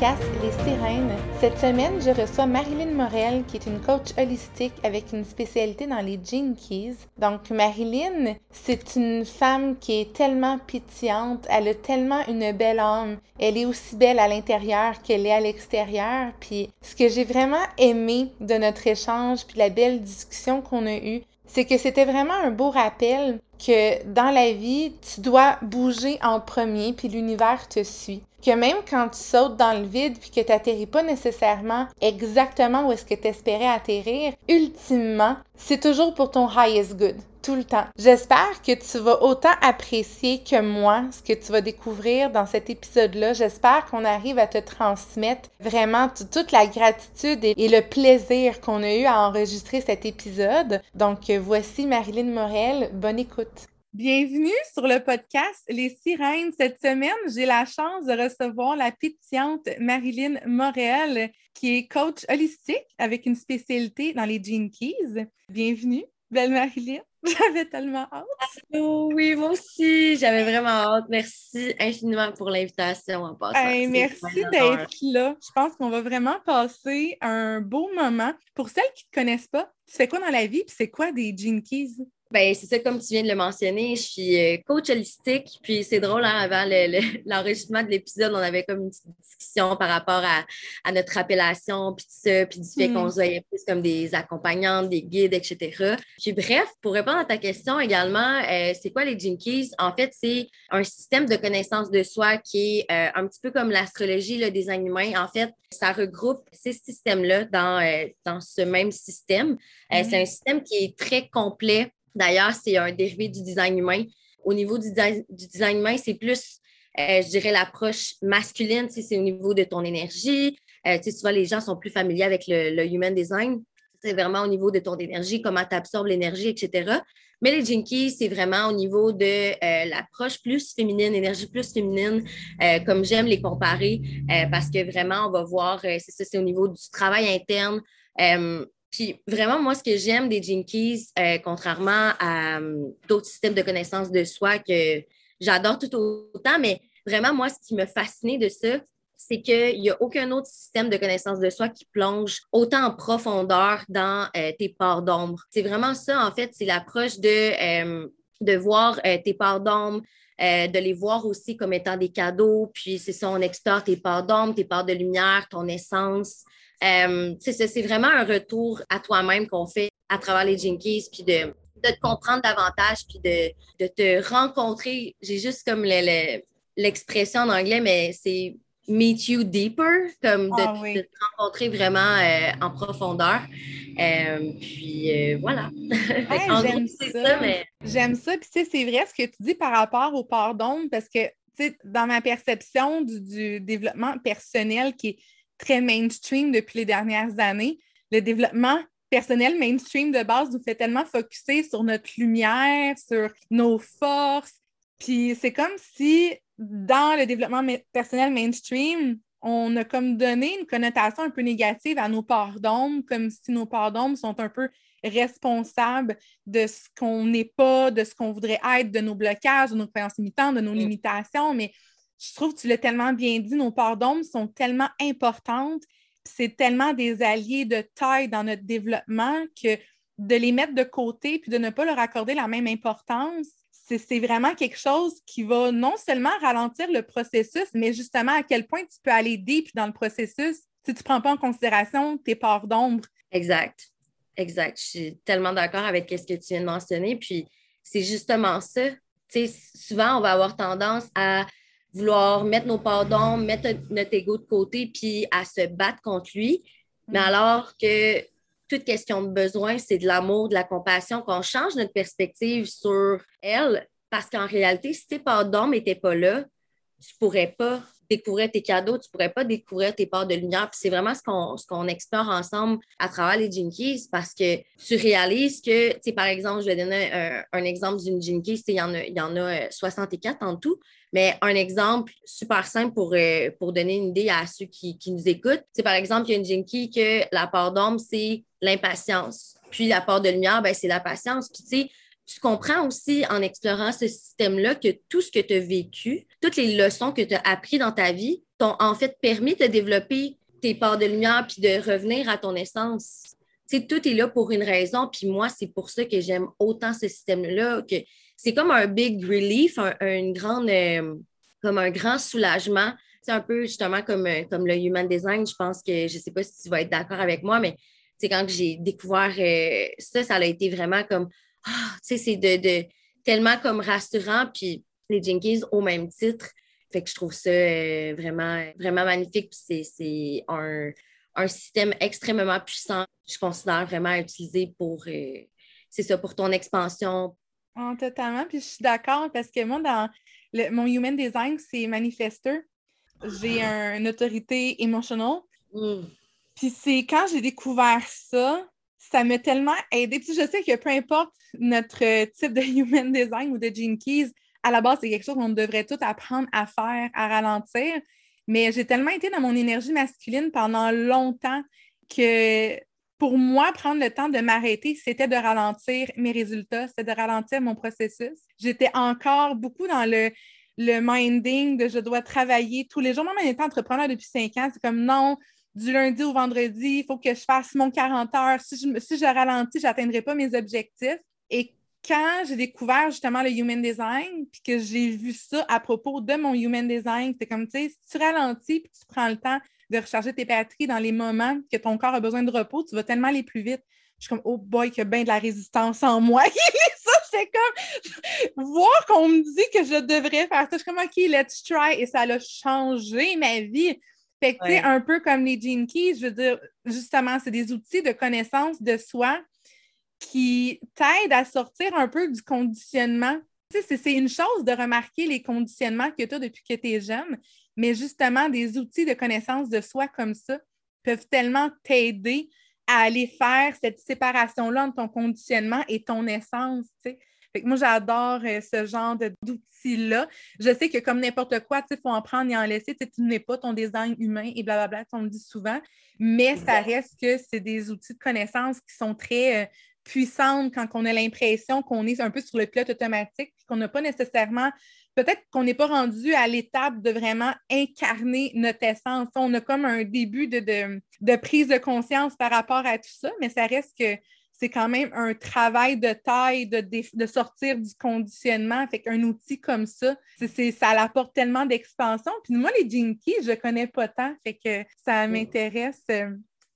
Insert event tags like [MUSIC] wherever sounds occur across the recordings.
Les Sirènes. Cette semaine, je reçois Marilyn Morel, qui est une coach holistique avec une spécialité dans les Keys. Donc, Marilyn, c'est une femme qui est tellement pétillante, elle a tellement une belle âme. Elle est aussi belle à l'intérieur qu'elle est à l'extérieur. Puis, ce que j'ai vraiment aimé de notre échange, puis la belle discussion qu'on a eue, c'est que c'était vraiment un beau rappel que dans la vie, tu dois bouger en premier, puis l'univers te suit que même quand tu sautes dans le vide puis que tu n'atterris pas nécessairement exactement où est-ce que tu espérais atterrir, ultimement, c'est toujours pour ton highest good, tout le temps. J'espère que tu vas autant apprécier que moi ce que tu vas découvrir dans cet épisode-là. J'espère qu'on arrive à te transmettre vraiment toute la gratitude et, le plaisir qu'on a eu à enregistrer cet épisode. Donc, voici Marilyn Morel. Bonne écoute. Bienvenue sur le podcast Les Sirènes. Cette semaine, j'ai la chance de recevoir la pétillante Marilyn Morel, qui est coach holistique avec une spécialité dans les Gene Keys. Bienvenue, belle Marilyn. [LAUGHS] J'avais tellement hâte. oui, moi aussi, j'avais vraiment hâte. Merci infiniment pour l'invitation en passant. merci d'être là. Je pense qu'on va vraiment passer un beau moment. Pour celles qui ne te connaissent pas, tu fais quoi dans la vie? Puis c'est quoi des Gene Keys? Ben, c'est ça, comme tu viens de le mentionner, je suis euh, coach holistique. Puis c'est drôle, hein, avant [LAUGHS] l'enregistrement de l'épisode, on avait comme une petite discussion par rapport à, notre appellation, puis tout ça, puis du fait qu'on mm. se voyait plus comme des accompagnantes, des guides, etc. Puis bref, pour répondre à ta question également, euh, c'est quoi les Jinkies? En fait, c'est un système de connaissance de soi qui est euh, un petit peu comme l'astrologie, le design humain. En fait, ça regroupe ces systèmes-là dans, dans ce même système. C'est mm. un système qui est très complet D'ailleurs, c'est un dérivé du design humain. Au niveau du, design humain, c'est plus, euh, je dirais, l'approche masculine, c'est au niveau de ton énergie. Euh, souvent, les gens sont plus familiers avec le, human design. C'est vraiment au niveau de ton énergie, comment tu absorbes l'énergie, etc. Mais les Jinkies, c'est vraiment au niveau de euh, l'approche plus féminine, énergie plus féminine, comme j'aime les comparer, parce que vraiment, on va voir, c'est ça, c'est au niveau du travail interne. Puis vraiment, moi, ce que j'aime des Jinkies, euh, contrairement à euh, d'autres systèmes de connaissance de soi que j'adore tout autant, mais vraiment, moi, ce qui me fascinait de ça, c'est qu'il n'y a aucun autre système de connaissance de soi qui plonge autant en profondeur dans euh, tes parts d'ombre. C'est vraiment ça, en fait, c'est l'approche de, de voir tes parts d'ombre, de les voir aussi comme étant des cadeaux, puis c'est ça, on explore tes parts d'ombre, tes parts de lumière, ton essence, euh, c'est vraiment un retour à toi-même qu'on fait à travers les Jinkies, puis de, te comprendre davantage, puis de, te rencontrer. J'ai juste comme l'expression en anglais, mais c'est meet you deeper, comme de, ah te rencontrer vraiment euh, en profondeur. Euh, puis voilà. [LAUGHS] J'aime ça. J'aime ça. Puis c'est vrai ce que tu dis par rapport au pardon, parce que dans ma perception du développement personnel qui est très mainstream depuis les dernières années. Le développement personnel mainstream de base nous fait tellement focuser sur notre lumière, sur nos forces. Puis c'est comme si dans le développement personnel mainstream, on a comme donné une connotation un peu négative à nos parts d'ombre, comme si nos parts d'ombre sont un peu responsables de ce qu'on n'est pas, de ce qu'on voudrait être, de nos blocages, de nos croyances limitantes, de nos mm. limitations. Mais je trouve que tu l'as tellement bien dit, nos parts d'ombre sont tellement importantes, c'est tellement des alliés de taille dans notre développement que de les mettre de côté puis de ne pas leur accorder la même importance, c'est vraiment quelque chose qui va non seulement ralentir le processus, mais justement à quel point tu peux aller deep dans le processus si tu ne prends pas en considération tes parts d'ombre. Exact. Exact. Je suis tellement d'accord avec ce que tu viens de mentionner. Puis c'est justement ça. souvent, on va avoir tendance à vouloir mettre nos parts d'ombre, mettre notre ego de côté, puis à se battre contre lui. Mais mm. alors que toute question de besoin, c'est de l'amour, de la compassion, qu'on change notre perspective sur elle. Parce qu'en réalité, si tes d'ombre n'étaient pas là, tu ne pourrais pas découvrir tes cadeaux, tu ne pourrais pas découvrir tes parts de lumière. Puis c'est vraiment ce qu'on, ce qu'on explore ensemble à travers les Jinkies parce que tu réalises que, tu sais, par exemple, je vais donner un, exemple d'une Jinkies, il y en a, il y en a 64 euh, en tout, mais un exemple super simple pour, euh, donner une idée à ceux qui, nous écoutent, c'est par exemple, il y a une Jinky que la part d'ombre, c'est l'impatience. Puis la part de lumière, ben, c'est la patience. Puis tu sais, tu comprends aussi en explorant ce système-là que tout ce que tu as vécu, toutes les leçons que tu as apprises dans ta vie t'ont en fait permis de développer tes parts de lumière puis de revenir à ton essence. Tu tout est là pour une raison. Puis moi, c'est pour ça que j'aime autant ce système-là, que c'est comme un big relief, un, une grande, euh, comme un grand soulagement. C'est un peu justement comme, euh, comme le human design. Je pense que, je ne sais pas si tu vas être d'accord avec moi, mais c'est quand j'ai découvert euh, ça, ça a été vraiment comme, ah, tu sais, c'est de, tellement comme rassurant, puis les Jinkies au même titre. Fait que je trouve ça vraiment, vraiment magnifique. C'est un, système extrêmement puissant. Je considère vraiment utiliser pour, c'est ça, pour ton expansion. Oh, totalement. Puis je suis d'accord parce que moi, dans mon Human Design, c'est manifester. J'ai une autorité émotionnelle. Mm. Puis c'est quand j'ai découvert ça, ça m'a tellement aidé. je sais que peu importe notre type de [LAUGHS] human design ou de Gene Keys, à la base, c'est quelque chose qu'on devrait tout apprendre à faire, à ralentir. Mais j'ai tellement été dans mon énergie masculine pendant longtemps que pour moi, prendre le temps de m'arrêter, c'était de ralentir mes résultats, c'était de ralentir mon processus. J'étais encore beaucoup dans le, le minding de je dois travailler tous les jours. Moi, en entrepreneur depuis cinq ans, c'est comme non, du lundi au vendredi, il faut que je fasse mon 40 heures. Si je, si je ralentis, je n'atteindrai pas mes objectifs. Et quand j'ai découvert justement le Human Design, puis que j'ai vu ça à propos de mon Human Design, c'est comme, tu sais, si tu ralentis, puis tu prends le temps de recharger tes batteries dans les moments que ton corps a besoin de repos, tu vas tellement aller plus vite. Je suis comme, oh boy, qu'il y a bien de la résistance en moi. [LAUGHS] ça, c'est comme, voir qu'on me dit que je devrais faire ça. Je suis comme, OK, let's try. Et ça a changé ma vie. Fait que, un peu comme les Gene Keys, je veux dire, justement, c'est des outils de connaissance de soi qui t'aident à sortir un peu du conditionnement. Tu sais, c'est une chose de remarquer les conditionnements que tu as depuis que tu es jeune, mais justement, des outils de connaissance de soi comme ça peuvent tellement t'aider à aller faire cette séparation-là entre ton conditionnement et ton essence. Moi, j'adore euh, ce genre d'outils-là. Je sais que comme n'importe quoi, il faut en prendre et en laisser. Tu n'es pas ton design humain et blablabla, on le dit souvent, mais ça reste que c'est des outils de connaissance qui sont très euh, puissants quand on a l'impression qu'on est un peu sur le pilote automatique, qu'on n'a pas nécessairement peut-être qu'on n'est pas rendu à l'étape de vraiment incarner notre essence. On a comme un début de, de, prise de conscience par rapport à tout ça, mais ça reste que c'est quand même un travail de taille de, sortir du conditionnement. Fait qu'un outil comme ça, ça apporte tellement d'expansion. Puis moi, les Jinkies, je ne connais pas tant. Fait que ça m'intéresse euh,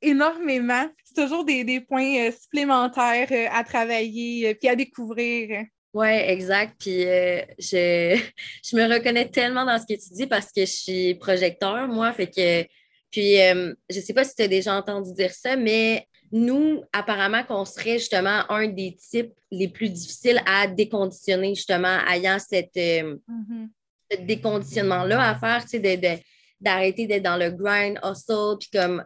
énormément. C'est toujours des, points euh, supplémentaires euh, à travailler puis à découvrir. Oui, exact. Puis je, [LAUGHS] je me reconnais tellement dans ce que tu dis parce que je suis projecteur, moi. Fait que, puis, je ne sais pas si tu as déjà entendu dire ça, mais nous, apparemment, qu'on serait justement un des types les plus difficiles à déconditionner, justement, ayant cette, euh, mm-hmm. ce déconditionnement-là à faire, tu sais, d'arrêter d'être dans le grind, hustle, puis comme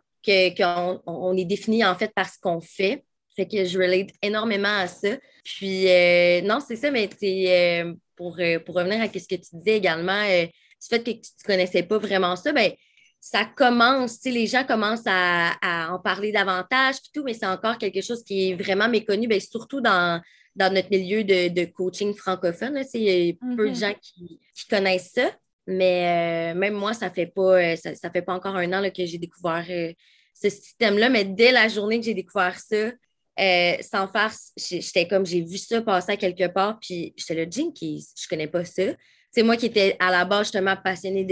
qu'on on est défini en fait par ce qu'on fait. Fait que je relate énormément à ça. Puis, euh, non, c'est ça, mais euh, pour, pour revenir à ce que tu disais également, du fait que tu ne connaissais pas vraiment ça, ben, ça commence, les gens commencent à, en parler davantage, tout, mais c'est encore quelque chose qui est vraiment méconnu, bien, surtout dans, dans notre milieu de, coaching francophone. Il y a peu de mm-hmm. gens qui, connaissent ça, mais euh, même moi, ça ne fait, pas, euh, ça, fait pas encore un an que j'ai découvert euh, ce système-là, mais dès la journée que j'ai découvert ça, euh, sans farce, j'étais comme, j'ai vu ça passer quelque part, puis j'étais là, Jinkies, je connais pas ça. C'est moi qui étais à la base justement passionnée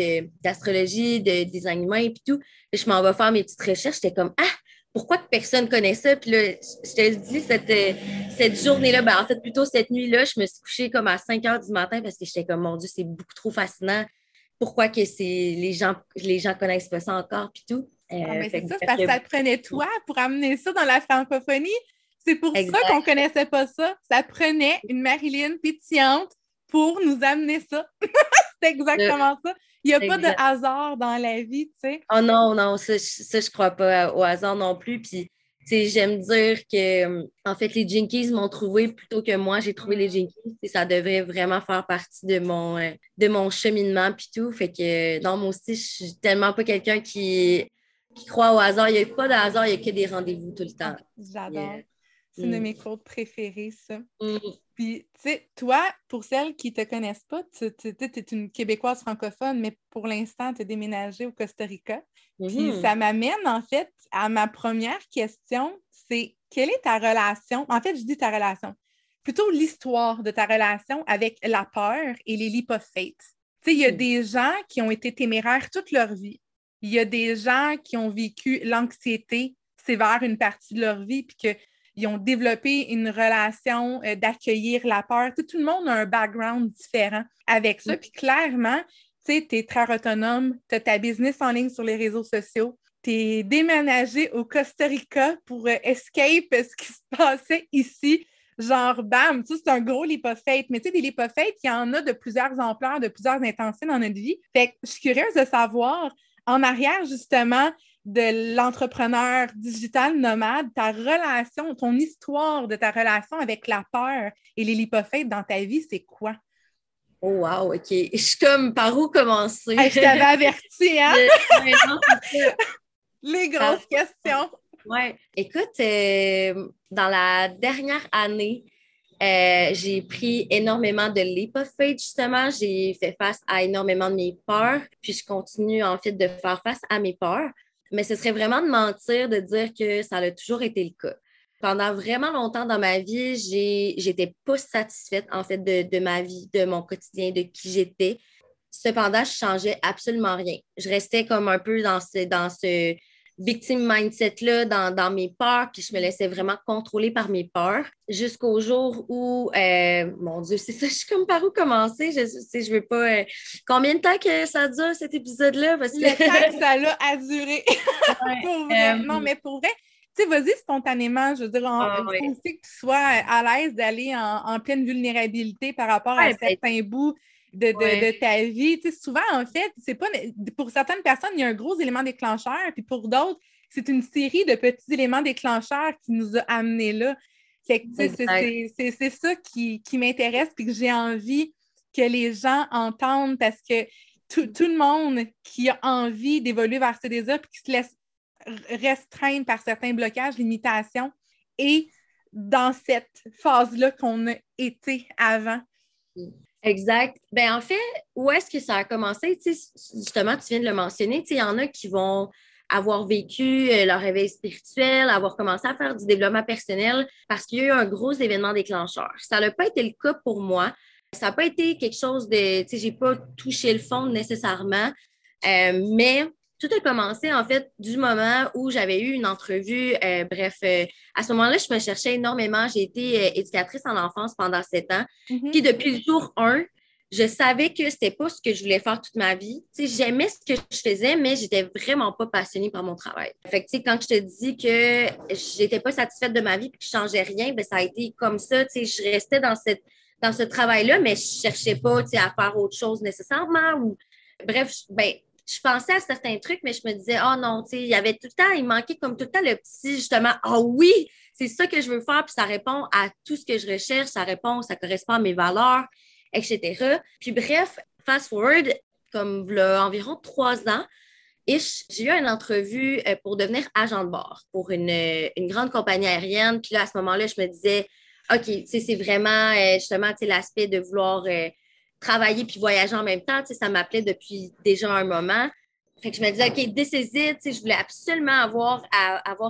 d'astrologie, de, design humain et tout. je m'en vais faire mes petites recherches. J'étais comme, ah, pourquoi que personne connaît ça? Puis là, je te dis, cette, euh, journée-là, ben, en fait, plutôt cette nuit-là, je me suis couchée comme à 5 heures du matin parce que j'étais comme, mon Dieu, c'est beaucoup trop fascinant. Pourquoi que les gens, les gens connaissent pas ça encore, puis tout. Euh, ah, c'est ça, parce que ça prenait toi pour amener ça dans la francophonie. C'est pour ça qu'on ne connaissait pas ça. Ça prenait une Marilyn pétillante pour nous amener ça. [LAUGHS] c'est exactement ça. Il n'y a pas de hasard dans la vie, tu sais. Oh non, non, ça, ça je crois pas au hasard non plus. Puis, j'aime dire que, en fait, les Jinkies m'ont trouvé plutôt que moi, j'ai trouvé les Jinkies. Et ça devrait vraiment faire partie de mon, euh, de mon cheminement, puis tout. Fait que, non, moi aussi, je suis tellement pas quelqu'un qui, qui croit au hasard. Il n'y a pas de hasard, il n'y a que des rendez-vous tout le temps. J'adore. C'est une de mm. mes quotes préférées, ça. Mm. Puis, tu sais, toi, pour celles qui ne te connaissent pas, tu es une Québécoise francophone, mais pour l'instant, tu es déménagée au Costa Rica. Puis, mm-hmm. ça m'amène, en fait, à ma première question, c'est quelle est ta relation? En fait, je dis ta relation. Plutôt l'histoire de ta relation avec la peur et les leap Tu sais, il y a mm. des gens qui ont été téméraires toute leur vie. Il y a des gens qui ont vécu l'anxiété sévère une partie de leur vie, puis que ils ont développé une relation euh, d'accueillir la peur. Tout, le monde a un background différent avec ça. Mm. Puis clairement, tu sais, es très autonome, tu as ta business en ligne sur les réseaux sociaux, tu es déménagé au Costa Rica pour euh, escape ce qui se passait ici. Genre, bam, tu c'est un gros lipophate. Mais tu sais, des lipophates, il y en a de plusieurs ampleurs, de plusieurs intensités dans notre vie. Fait que je suis curieuse de savoir, en arrière, justement, de l'entrepreneur digital nomade, ta relation, ton histoire de ta relation avec la peur et les lipophates dans ta vie, c'est quoi? Oh wow, OK. Je suis comme par où commencer? je t'avais averti, hein? [LAUGHS] les grosses ah. questions. Oui. Écoute, euh, dans la dernière année, euh, j'ai pris énormément de leap justement. J'ai fait face à énormément de mes peurs, puis je continue en fait de faire face à mes peurs. Mais ce serait vraiment de mentir de dire que ça a toujours été le cas. Pendant vraiment longtemps dans ma vie, j'étais pas satisfaite en fait de, ma vie, de mon quotidien, de qui j'étais. Cependant, je changeais absolument rien. Je restais comme un peu dans ce, dans ce victime mindset-là dans, mes peurs, puis je me laissais vraiment contrôler par mes peurs jusqu'au jour où, euh, mon Dieu, c'est ça, je suis comme par où commencer? Je ne je veux pas. Euh, combien de temps que ça dure cet épisode-là? Parce que... Le temps que [LAUGHS] ça a duré. [LAUGHS] pour vrai. Euh, non, mais pour vrai, tu sais, vas-y spontanément, je veux dire, on, ah, que tu sois à l'aise d'aller en, pleine vulnérabilité par rapport à ben, certains bouts de, ta vie. Tu sais, souvent, en fait, c'est pas. Pour certaines personnes, il y a un gros élément déclencheur, puis pour d'autres, c'est une série de petits éléments déclencheurs qui nous a amenés là. C'est ça qui, m'intéresse, puis que j'ai envie que les gens entendent parce que tout, le monde qui a envie d'évoluer vers ce désir, puis qui se laisse restreindre par certains blocages, limitations, et dans cette phase-là qu'on a été avant. Exact. Ben, en fait, où est-ce que ça a commencé? justement, tu viens de le mentionner. Il y en a qui vont avoir vécu euh, leur réveil spirituel, avoir commencé à faire du développement personnel parce qu'il y a eu un gros événement déclencheur. Ça n'a pas été le cas pour moi. Ça n'a pas été quelque chose de, tu sais, j'ai pas touché le fond nécessairement, euh, mais tout a commencé en fait du moment où j'avais eu une entrevue. Euh, bref, euh, à ce moment-là, je me cherchais énormément. J'ai été euh, éducatrice en enfance pendant sept ans. Mm-hmm. Puis depuis le jour un, je savais que c'était pas ce que je voulais faire toute ma vie. J'aimais ce que je faisais, mais j'étais vraiment pas passionnée par mon travail. Fait que, quand je te dis que j'étais pas satisfaite de ma vie et que je changeais rien, ben, ça a été comme ça. Je restais dans, cette, dans ce travail-là, mais je cherchais pas à faire autre chose nécessairement. Ou... Bref, ben, je pensais à certains trucs, mais je me disais, oh non, tu sais, il y avait tout le temps, il manquait comme tout le temps le petit, justement, oh oui, c'est ça que je veux faire, puis ça répond à tout ce que je recherche, ça répond, ça correspond à mes valeurs, etc. Puis bref, fast forward, comme là, environ trois ans, j'ai eu une entrevue euh, pour devenir agent de bord pour une, une grande compagnie aérienne. Puis là, à ce moment-là, je me disais, OK, c'est vraiment euh, justement l'aspect de vouloir euh, travailler puis voyager en même temps. ça m'appelait depuis déjà un moment. Fait que je me disais, OK, this is it. Je voulais absolument avoir,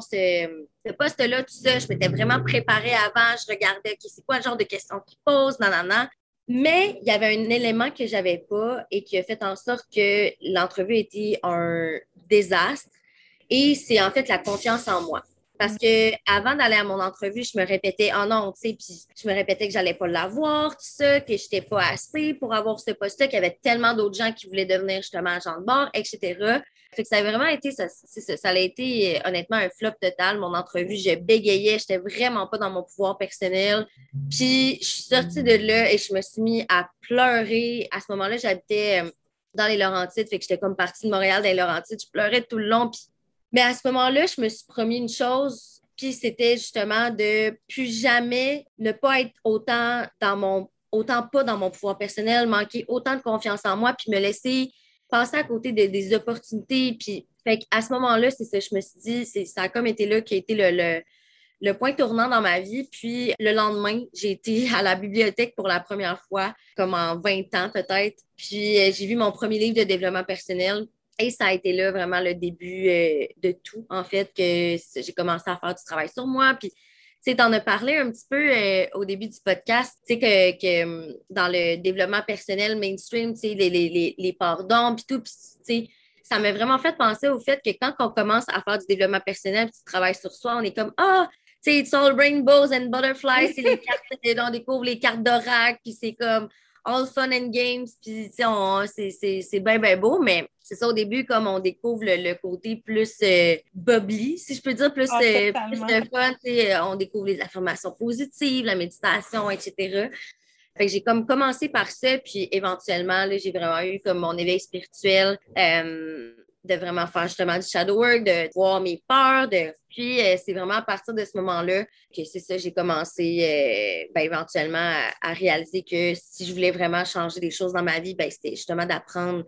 ce, poste-là, tout ça. Je m'étais vraiment préparée avant. Je regardais, OK, c'est quoi le genre de questions qu'ils posent, non, non. Mais il y avait un élément que je n'avais pas et qui a fait en sorte que l'entrevue était un désastre. Et c'est en fait la confiance en moi. Parce que avant d'aller à mon entrevue, je me répétais, oh non, tu sais, puis je me répétais que j'allais pas l'avoir, tout ça, que j'étais pas assez pour avoir ce poste-là, qu'il y avait tellement d'autres gens qui voulaient devenir justement agent de bord, etc. Fait que ça a vraiment été, ça, ça, ça a été honnêtement un flop total, mon entrevue. Je bégayais, j'étais vraiment pas dans mon pouvoir personnel. Puis je suis sortie de là et je me suis mis à pleurer. À ce moment-là, j'habitais euh, dans les Laurentides, fait que j'étais comme partie de Montréal dans les Laurentides. Je pleurais tout le long. Puis mais à ce moment-là, je me suis promis une chose, puis c'était justement de plus jamais ne pas être autant dans mon autant pas dans mon pouvoir personnel, manquer autant de confiance en moi, puis me laisser passer à côté des opportunités. Puis, fait à ce moment-là, c'est ça, je me suis dit, ça a comme été là qui a été le, le, point tournant dans ma vie. Puis le lendemain, j'ai été [LAUGHS] à la bibliothèque pour la première fois, comme en 20 ans peut-être. Puis euh, j'ai vu mon premier livre de développement personnel. Et ça a été là vraiment le début euh, de tout, en fait, que j'ai commencé à faire du travail sur moi. Puis, tu sais, en as parlé un petit peu euh, au début du podcast, tu sais, que, hum, dans le développement personnel mainstream, tu sais, les, les, les, pardons, puis tout, puis, tu sais, ça m'a vraiment fait penser au fait que quand on commence à faire du développement personnel, puis tu travailles sur soi, on est comme, ah, tu sais, it's all rainbows and butterflies, c'est les [LAUGHS] cartes, on découvre les cartes d'oracle, puis c'est comme, all fun and games, puis c'est bien, bien beau, mais c'est ça au début, comme on découvre le, côté plus euh, bubbly, si je peux dire, plus, ah, euh, plus de fun, euh, on découvre les affirmations positives, la méditation, etc. Fait que j'ai comme commencé par ça, puis éventuellement, j'ai vraiment eu comme mon éveil spirituel de vraiment faire justement du shadow work, de voir mes peurs, de puis, euh, c'est vraiment à partir de ce moment-là que c'est ça, j'ai commencé euh, ben, éventuellement à, réaliser que si je voulais vraiment changer des choses dans ma vie, ben, c'était justement d'apprendre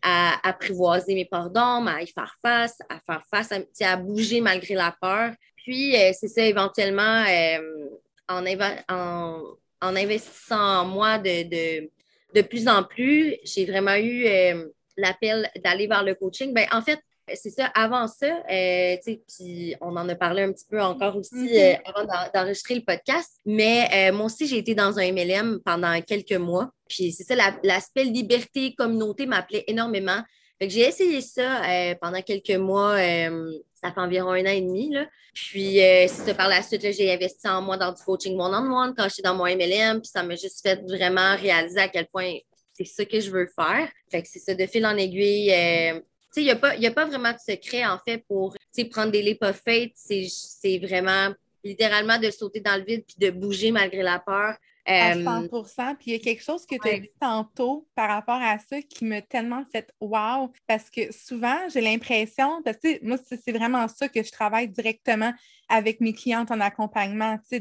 à apprivoiser mes pardons, à y faire face, à faire face, à, bouger malgré la peur. Puis, euh, c'est ça, éventuellement, en, en, investissant en moi de, de, plus en plus, j'ai vraiment eu l'appel d'aller vers le coaching. Ben, en fait, c'est ça, avant ça, euh, puis on en a parlé un petit peu encore aussi mm-hmm. euh, avant d'enregistrer le podcast, mais euh, moi aussi, j'ai été dans un MLM pendant quelques mois. Puis c'est ça, l'aspect liberté, communauté m'appelait énormément. j'ai essayé ça pendant quelques mois, ça fait environ un an et demi. Là. Puis c'est ça, par la suite, j'ai investi en moi dans du coaching one-on-one quand j'étais dans mon MLM, puis ça m'a juste fait vraiment réaliser à quel point c'est ça que je veux faire. Fait que c'est ça, de fil en aiguille il n'y a, pas, a pas vraiment de secret, en fait, pour prendre des leap of faith. C'est vraiment littéralement de sauter dans le vide puis de bouger malgré la peur. À 100 euh, Puis il y a quelque chose que tu as dit tantôt par rapport à ça qui m'a tellement fait wow, parce que souvent, j'ai l'impression, parce que moi, c'est vraiment ça que je travaille directement avec mes clientes en accompagnement, tu sais,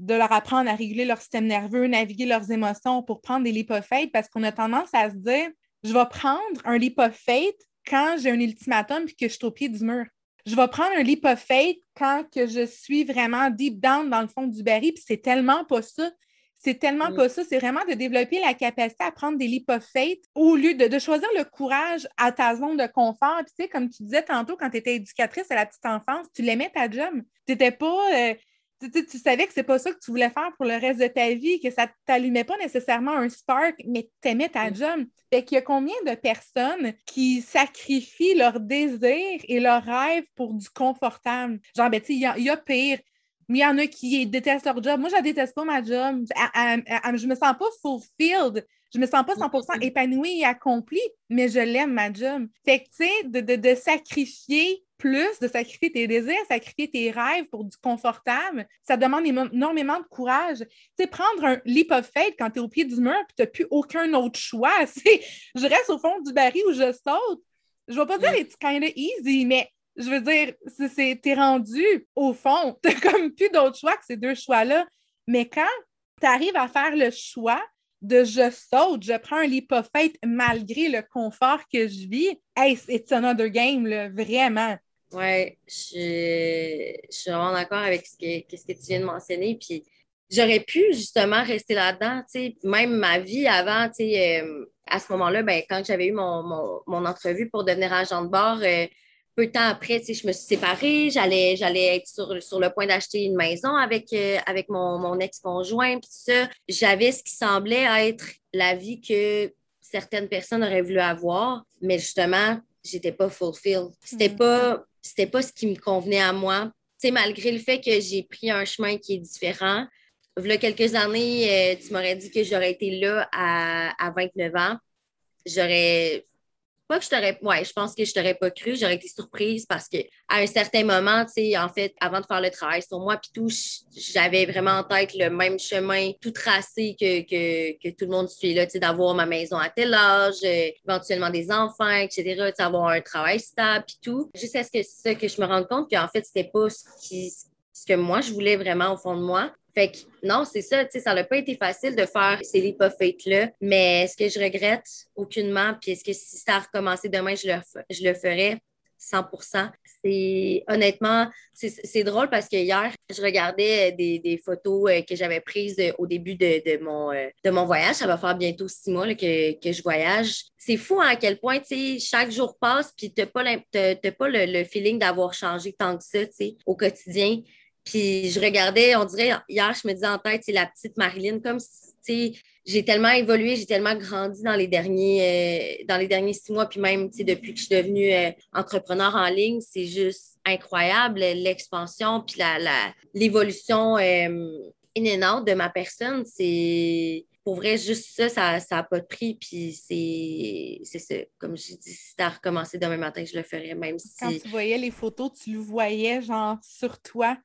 de leur apprendre à réguler leur système nerveux, naviguer leurs émotions pour prendre des lipophètes, parce qu'on a tendance à se dire, je vais prendre un faith quand j'ai un ultimatum et que je suis au pied du mur. Je vais prendre un faith quand que je suis vraiment deep down dans le fond du baril, puis c'est tellement pas ça. C'est tellement mm. pas ça. C'est vraiment de développer la capacité à prendre des faith au lieu de, choisir le courage à ta zone de confort. Puis, tu sais, comme tu disais tantôt, quand tu étais éducatrice à la petite enfance, tu l'aimais ta job. Tu n'étais pas. Euh, tu, savais que c'est pas ça que tu voulais faire pour le reste de ta vie, que ça t'allumait pas nécessairement un spark, mais tu aimais ta mm. job. Fait qu'il y a combien de personnes qui sacrifient leur désir et leur rêve pour du confortable? Genre, ben, tu sais, il y, a pire. Mais il y en a qui détestent leur job. Moi, je déteste pas ma job. Je, me sens pas fulfilled. Je me sens pas 100% mm. épanouie et accomplie, mais je l'aime, ma job. Fait que, tu sais, de, de, de sacrifier plus de sacrifier tes désirs, sacrifier tes rêves pour du confortable, ça demande énormément de courage. Tu sais, prendre un leap of faith quand tu es au pied du mur et tu n'as plus aucun autre choix. [LAUGHS] je reste au fond du baril où je saute. Je ne vais pas dire it's kind of easy, mais je veux dire, tu es rendu au fond. [LAUGHS] Tu n'as comme plus d'autre choix que ces deux choix-là. Mais quand tu arrives à faire le choix de je saute, je prends un leap of faith malgré le confort que je vis, hey, it's another game, là, vraiment. Oui, je, suis vraiment d'accord avec ce que, ce que tu viens de mentionner. Puis j'aurais pu justement rester là-dedans, même ma vie avant, euh, à ce moment-là, ben, quand j'avais eu mon, entrevue pour devenir agent de bord, euh, peu de temps après, je me suis séparée, j'allais, j'allais être sur, sur, le point d'acheter une maison avec, euh, avec mon, mon ex-conjoint, puis ça. J'avais ce qui semblait être la vie que certaines personnes auraient voulu avoir, mais justement, j'étais pas fulfilled. C'était mm. pas, c'était pas ce qui me convenait à moi. sais, malgré le fait que j'ai pris un chemin qui est différent, il y a quelques années, euh, tu m'aurais dit que j'aurais été là à, à 29 ans. J'aurais que je t'aurais. Ouais, je pense que je t'aurais pas cru. J'aurais été surprise parce qu'à un certain moment, tu sais, en fait, avant de faire le travail sur moi, puis tout, j'avais vraiment en tête le même chemin tout tracé que, que, tout le monde suit là, tu sais, d'avoir ma maison à tel âge, euh, éventuellement des enfants, etc., avoir un travail stable, puis tout. Juste à ce que ça que je me rende compte qu'en fait, c'était pas ce qui ce que moi je voulais vraiment au fond de moi. Fait que non, c'est ça, tu sais, ça n'a pas été facile de faire ces lipophètes-là, mais est-ce que je regrette aucunement? Puis est-ce que si ça a recommencé demain, je le, je le ferais? 100% C'est honnêtement, c'est drôle parce que hier, je regardais des, photos euh, que j'avais prises au début de, mon, euh, de mon voyage. Ça va faire bientôt six mois que, je voyage. C'est fou hein, à quel point chaque jour passe, puis tu n'as pas, pas le, le, feeling d'avoir changé tant que ça au quotidien. Puis je regardais, on dirait, hier, je me disais en tête, c'est la petite Marilyn, comme si, j'ai tellement évolué, j'ai tellement grandi dans les derniers, euh, dans les derniers six mois, puis même, depuis que je suis devenue euh, entrepreneur en ligne, c'est juste incroyable, l'expansion, puis l'évolution la, euh, in de ma personne, c'est pour vrai, juste ça, ça n'a pas de prix. Puis c'est ça. Comme j'ai dit, si tu as recommencé demain matin, je le ferais, même si. Quand tu voyais les photos, tu le voyais, genre, sur toi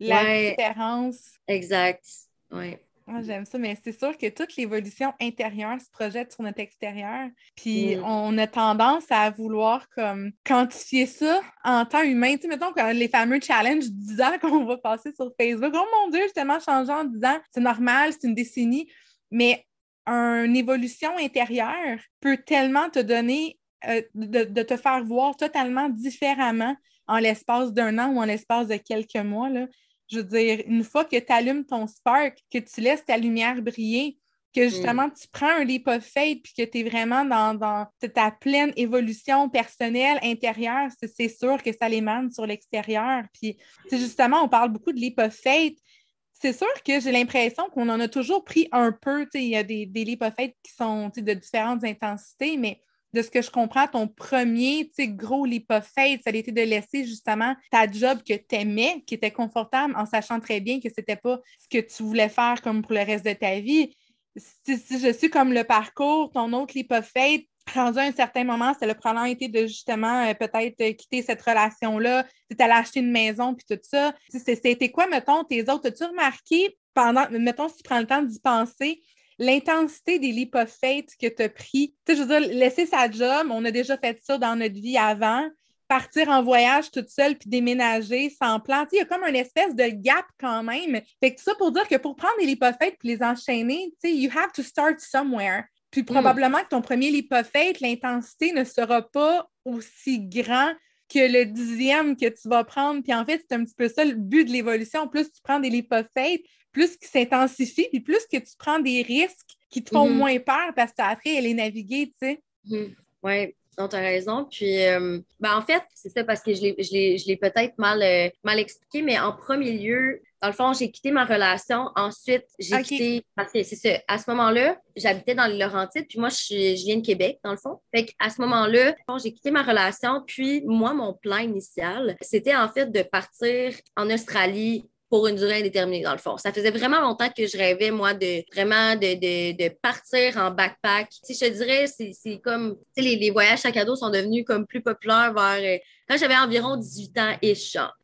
la différence. Exact. Oui. Ah, j'aime ça, mais c'est sûr que toute l'évolution intérieure se projette sur notre extérieur. Puis mm. on a tendance à vouloir comme quantifier ça en temps humain. Tu sais, mettons les fameux challenges 10 ans [LAUGHS] qu'on va passer sur Facebook. Oh mon Dieu, j'ai tellement changé en 10 ans. C'est normal, c'est une décennie. Mais une évolution intérieure peut tellement te donner, euh, de, de, te faire voir totalement différemment en l'espace d'un an ou en l'espace de quelques mois. Là je veux dire, une fois que tu allumes ton spark, que tu laisses ta lumière briller, que justement tu prends un leap of faith puis que tu es vraiment dans, ta pleine évolution personnelle, intérieure, c'est sûr que ça l'émane sur l'extérieur. Puis, justement, on parle beaucoup de leap of faith. C'est sûr que j'ai l'impression qu'on en a toujours pris un peu. Il y a des, des leap of faith qui sont de différentes intensités, mais de ce que je comprends, ton premier gros lipophète, ça a été de laisser justement ta job que tu aimais, qui était confortable, en sachant très bien que ce n'était pas ce que tu voulais faire comme pour le reste de ta vie. Si, je suis comme le parcours, ton autre lipophète, rendu à un certain moment, c'est le problème été de justement euh, peut-être euh, quitter cette relation-là, tu allé acheter une maison puis tout ça. C'était quoi, mettons, tes autres? As-tu remarqué pendant, mettons, si tu prends le temps d'y penser, l'intensité des lipophètes que tu as pris. Tu sais, je veux dire, laisser sa job, on a déjà fait ça dans notre vie avant. Partir en voyage toute seule puis déménager sans plan. Tu sais, il y a comme une espèce de gap quand même. Fait que ça pour dire que pour prendre des lipophètes puis les enchaîner, tu sais, you have to start somewhere. Puis hmm. probablement que ton premier lipophète, l'intensité ne sera pas aussi grand que le dixième que tu vas prendre. Puis en fait, c'est un petit peu ça le but de l'évolution. Plus tu prends des lipophètes, plus qui s'intensifie, puis plus que tu prends des risques qui te font mhm. moins peur parce que appris à les naviguer, tu sais. Mhm. Oui, tu as raison. Puis, euh, ben, en fait, c'est ça parce que je l'ai peut-être mal, euh, mal expliqué, mais en premier lieu, dans le fond, j'ai quitté ma relation. Ensuite, j'ai quitté. Parce que c'est ça. À ce moment-là, j'habitais dans les Laurentides, puis moi, je, je, viens de Québec, dans le fond. Fait à ce moment-là, j'ai quitté ma relation. Puis, moi, mon plan initial, c'était en fait de partir en Australie pour une durée indéterminée, dans le fond. Ça faisait vraiment longtemps que je rêvais, moi, de vraiment de, de, partir en backpack. Sais, je te dirais, c'est comme, les, les, voyages à cadeau sont devenus comme plus populaires vers euh, quand j'avais environ 18 ans et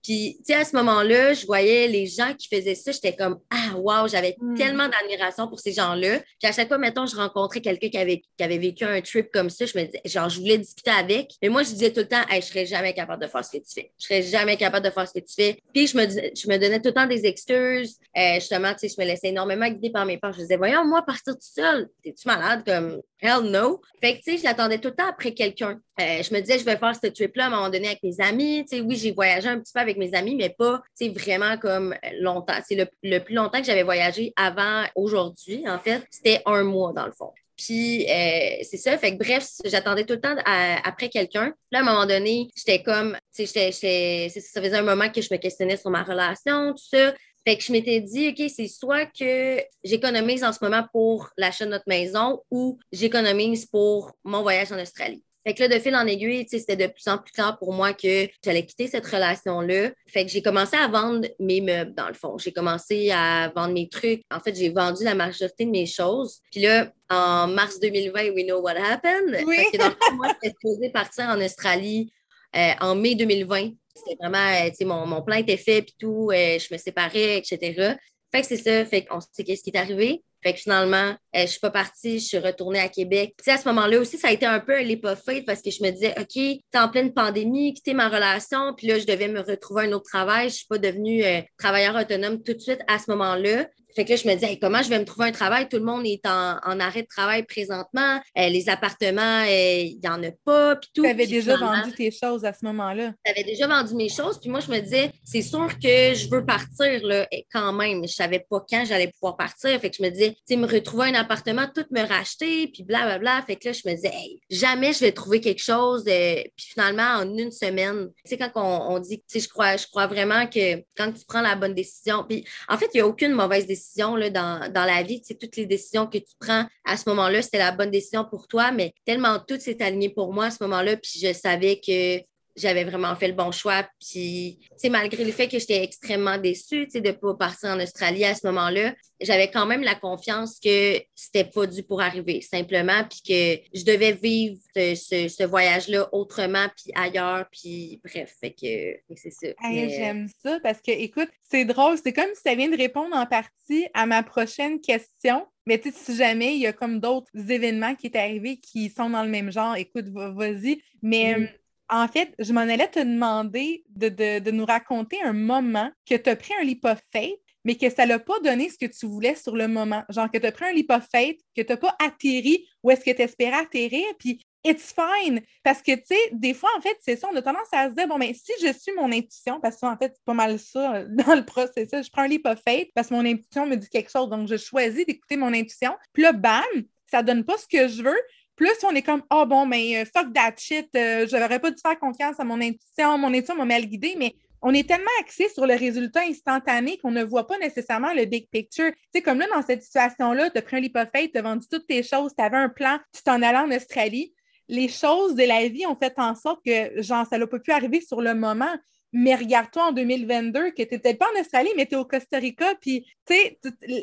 Puis, tu sais, à ce moment-là, je voyais les gens qui faisaient ça, j'étais comme, ah, wow, j'avais hmm. tellement d'admiration pour ces gens-là. Puis à chaque fois, mettons, je rencontrais quelqu'un qui avait, qui avait vécu un trip comme ça, je me disais, genre, je voulais discuter avec. Mais moi, je disais tout le temps, hey, je serais jamais capable de faire ce que tu fais. Je serais jamais capable de faire ce que tu fais. Puis, je me, je me donnais tout le temps des excuses. Euh, justement, tu sais, je me laissais énormément guider par mes parents. Je disais, voyons, moi, partir tout seul, t'es-tu malade? Comme, hell no. Fait que, tu sais, je l'attendais tout le temps après quelqu'un. Euh, je me disais, je vais faire ce trip-là à un moment donné avec mes amis. Tu sais, oui, j'ai voyagé un petit peu avec mes amis, mais pas tu sais, vraiment comme longtemps. C'est le, le, plus longtemps que j'avais voyagé avant aujourd'hui, en fait, c'était un mois dans le fond. Puis euh, c'est ça. Fait que bref, j'attendais tout le temps après quelqu'un. Là, à un moment donné, j'étais comme, tu sais, ça faisait un moment que je me questionnais sur ma relation, tout ça. Fait que je m'étais dit, OK, c'est soit que j'économise en ce moment pour l'achat de notre maison ou j'économise pour mon voyage en Australie. Fait que là, de fil en aiguille, c'était de plus en plus clair pour moi que j'allais quitter cette relation-là. Fait que j'ai commencé à vendre mes meubles, dans le fond. J'ai commencé à vendre mes trucs. En fait, j'ai vendu la majorité de mes choses. Puis là, en mars 2020, we know what happened. Oui. Parce que dans le fond, moi, j'étais supposée partir en Australie euh, en mai 2020. C'était vraiment, euh, tu sais, mon, mon, plan était fait, puis tout. Euh, je me séparais, etc. Fait que c'est ça. Fait qu'on sait qu'est-ce qui est arrivé. Fait que finalement, euh, je suis pas partie, je suis retournée à Québec. Puis à ce moment-là aussi, ça a été un peu un fait parce que je me disais, OK, es en pleine pandémie, quitter ma relation, puis là, je devais me retrouver un autre travail. Je suis pas devenue travailleur autonome tout de suite à ce moment-là. Fait que là, je me disais, comment je vais me trouver un travail? Tout le monde est en, arrêt de travail présentement. Euh, les appartements, il n'y en a pas. Puis tout. Tu avais déjà vendu tes choses à ce moment-là. J'avais déjà vendu mes choses. Puis moi, je me disais, c'est sûr que je veux partir là, quand même. Je ne savais pas quand j'allais pouvoir partir. Fait que je me disais, tu sais, me retrouver un appartement, tout me racheter, puis blablabla. Fait que là, je me disais, jamais je vais trouver quelque chose. Euh, puis finalement, en une semaine, tu sais, quand on, dit, tu sais, je crois, je crois vraiment que quand tu prends la bonne décision, puis en fait, il n'y a aucune mauvaise décision dans, dans la vie. Sais, toutes les décisions que tu prends à ce moment-là, c'était la bonne décision pour toi, mais tellement tout s'est aligné pour moi à ce moment-là, puis je savais que j'avais vraiment fait le bon choix. Puis, malgré le fait que j'étais extrêmement déçue, de ne pas partir en Australie à ce moment-là, j'avais quand même la confiance que c'était pas dû pour arriver, simplement, puis que je devais vivre ce, voyage-là autrement, puis ailleurs, puis bref, fait que c'est ça. J'aime ça parce que, écoute, c'est drôle, c'est comme si ça vient de répondre en partie à ma prochaine question. Mais tu sais, si jamais il y a comme d'autres événements qui est arrivés qui sont dans le même genre, écoute, vas-y. Mais mm. En fait, je m'en allais te demander de, nous raconter un moment que tu as pris un leap of faith, mais que ça n'a pas donné ce que tu voulais sur le moment. Genre que tu as pris un leap of faith, que tu n'as pas atterri où est-ce que tu espérais atterrir, puis it's fine. Parce que, tu sais, des fois, en fait, c'est ça, on a tendance à se dire, bon, mais si je suis mon intuition, parce que en fait, c'est pas mal ça [LAUGHS] dans le processus, je prends un leap of faith parce que mon intuition me dit quelque chose, donc je choisis d'écouter mon intuition. Puis là, bam, ça donne pas ce que je veux, plus on est comme, oh bon, mais euh, fuck that shit, euh, je n'aurais pas dû faire confiance à mon intuition, mon intuition m'a mal guidé, mais on est tellement axé sur le résultat instantané qu'on ne voit pas nécessairement le big picture. Tu sais, comme là, dans cette situation-là, tu as pris un tu as vendu toutes tes choses, tu avais un plan, tu t'en allais en Australie. Les choses de la vie ont fait en sorte que, genre, ça n'a pas pu arriver sur le moment. Mais regarde-toi en 2022, que tu n'es peut-être pas en Australie, mais tu es au Costa Rica, puis tu sais,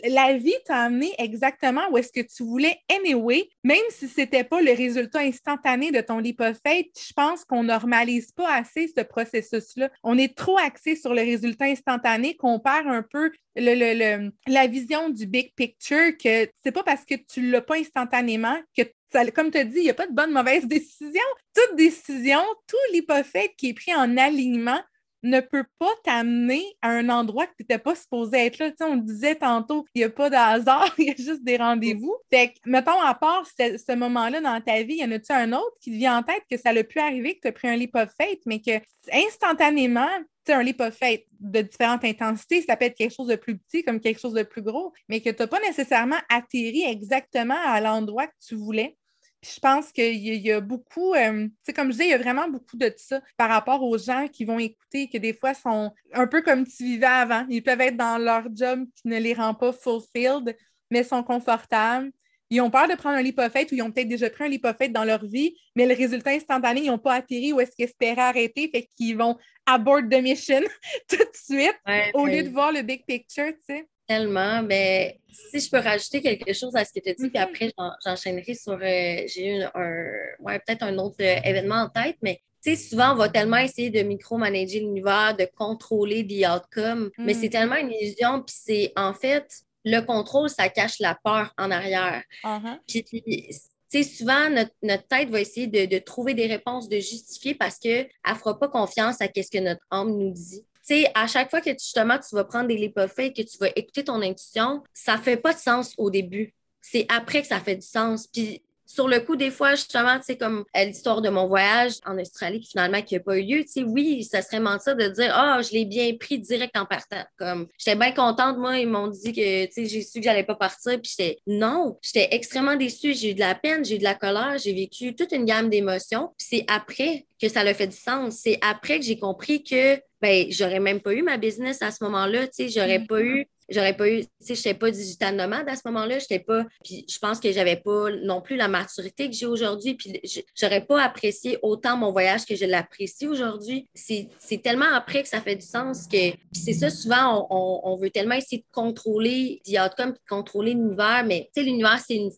la vie t'a amené exactement où est-ce que tu voulais anyway, même si ce n'était pas le résultat instantané de ton lipophate, je pense qu'on normalise pas assez ce processus-là. On est trop axé sur le résultat instantané qu'on perd un peu le, la vision du big picture, que c'est pas parce que tu l'as pas instantanément que comme tu as dit, il n'y a pas de bonne mauvaise décision. Toute décision, tout l'hypothèse qui est pris en alignement ne peut pas t'amener à un endroit que tu n'étais pas supposé être là. on disait tantôt, il n'y a pas de hasard, [LAUGHS] il y a juste des rendez-vous. Fait que, mettons, à part ce, moment-là dans ta vie, y en a-tu un autre qui te vient en tête que ça l'a pu arriver, que tu as pris un leap of faith, mais que instantanément, tu un leap of faith de différentes intensités, ça peut être quelque chose de plus petit comme quelque chose de plus gros, mais que tu n'as pas nécessairement atterri exactement à l'endroit que tu voulais? Je pense qu'il y, a beaucoup, euh, comme je disais, il y a vraiment beaucoup de ça par rapport aux gens qui vont écouter, que des fois sont un peu comme tu vivais avant. Ils peuvent être dans leur job qui ne les rend pas fulfilled, mais sont confortables. Ils ont peur de prendre un lipophète ou ils ont peut-être déjà pris un lipophète dans leur vie, mais le résultat instantané, ils n'ont pas atterri ou est-ce qu'ils espéraient arrêter, fait qu'ils vont abort the mission [LAUGHS] tout de suite au lieu de voir le big picture, tu sais. Tellement. Mais si je peux rajouter quelque chose à ce que tu as dit, puis mm-hmm. après, j'enchaînerai sur. Euh, j'ai eu un, ouais, peut-être un autre euh, événement en tête, mais tu sais, souvent, on va tellement essayer de micromanager l'univers, de contrôler the outcome, mais c'est mm. tellement une illusion, puis c'est en fait, le contrôle, ça cache la peur en arrière. Uh-huh. Puis, tu sais, souvent, notre, tête va essayer de, trouver des réponses, de justifier parce qu'elle ne fera pas confiance à ce que notre âme nous dit sais, à chaque fois que justement tu vas prendre des lipophées, que tu vas écouter ton intuition, ça fait pas de sens au début. C'est après que ça fait du sens. Sur le coup, des fois, justement, tu sais, comme l'histoire de mon voyage en Australie qui finalement qui n'a pas eu lieu, tu sais, oui, ça serait mentir de dire Ah, je l'ai bien pris direct en partant. Comme j'étais bien contente, moi, ils m'ont dit que tu sais, j'ai su que j'allais pas partir. Puis j'étais non, j'étais extrêmement déçue. J'ai eu de la peine, j'ai eu de la colère, j'ai vécu toute une gamme d'émotions. Puis c'est après que ça a fait du sens. C'est après que j'ai compris que ben, j'aurais même pas eu ma business à ce moment-là. Tu sais, j'aurais mm. pas eu j'aurais pas eu, tu sais, je n'étais pas digital nomade à ce moment-là, j'étais pas, puis je pense que j'avais pas non plus la maturité que j'ai aujourd'hui, puis j'aurais pas apprécié autant mon voyage que je l'apprécie aujourd'hui. C'est tellement après que ça fait du sens que, puis c'est ça, souvent, on, on, veut tellement essayer de contrôler the outcome, de contrôler l'univers, mais tu sais, l'univers, c'est une,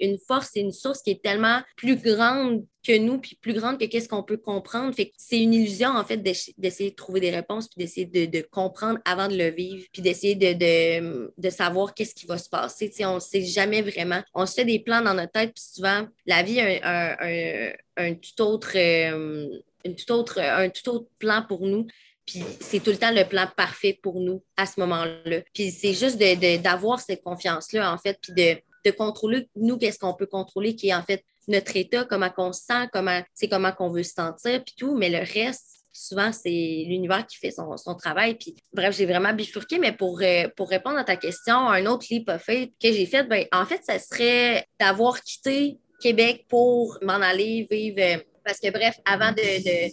une force, c'est une source qui est tellement plus grande que nous, puis plus grande que qu'est-ce qu'on peut comprendre. Fait que c'est une illusion, en fait, d'essayer de trouver des réponses, puis d'essayer de, comprendre avant de le vivre, puis d'essayer de, savoir qu'est-ce qui va se passer. on ne sait jamais vraiment. On se fait des plans dans notre tête, puis souvent, la vie a un, tout autre, euh, autre, un tout autre plan pour nous. Puis c'est tout le temps le plan parfait pour nous à ce moment-là. Puis c'est juste d'avoir cette confiance-là, en fait, puis de, de contrôler, nous, qu'est-ce qu'on peut contrôler, qui est en fait notre état, comment on se sent, comment, comment on veut se sentir, puis tout, mais le reste, souvent, c'est l'univers qui fait son, travail. Puis, bref, j'ai vraiment bifurqué, mais pour, euh, répondre à ta question, un autre leap of que j'ai fait, ben, en fait, ça serait d'avoir quitté Québec pour m'en aller vivre. Euh, parce que, bref, avant de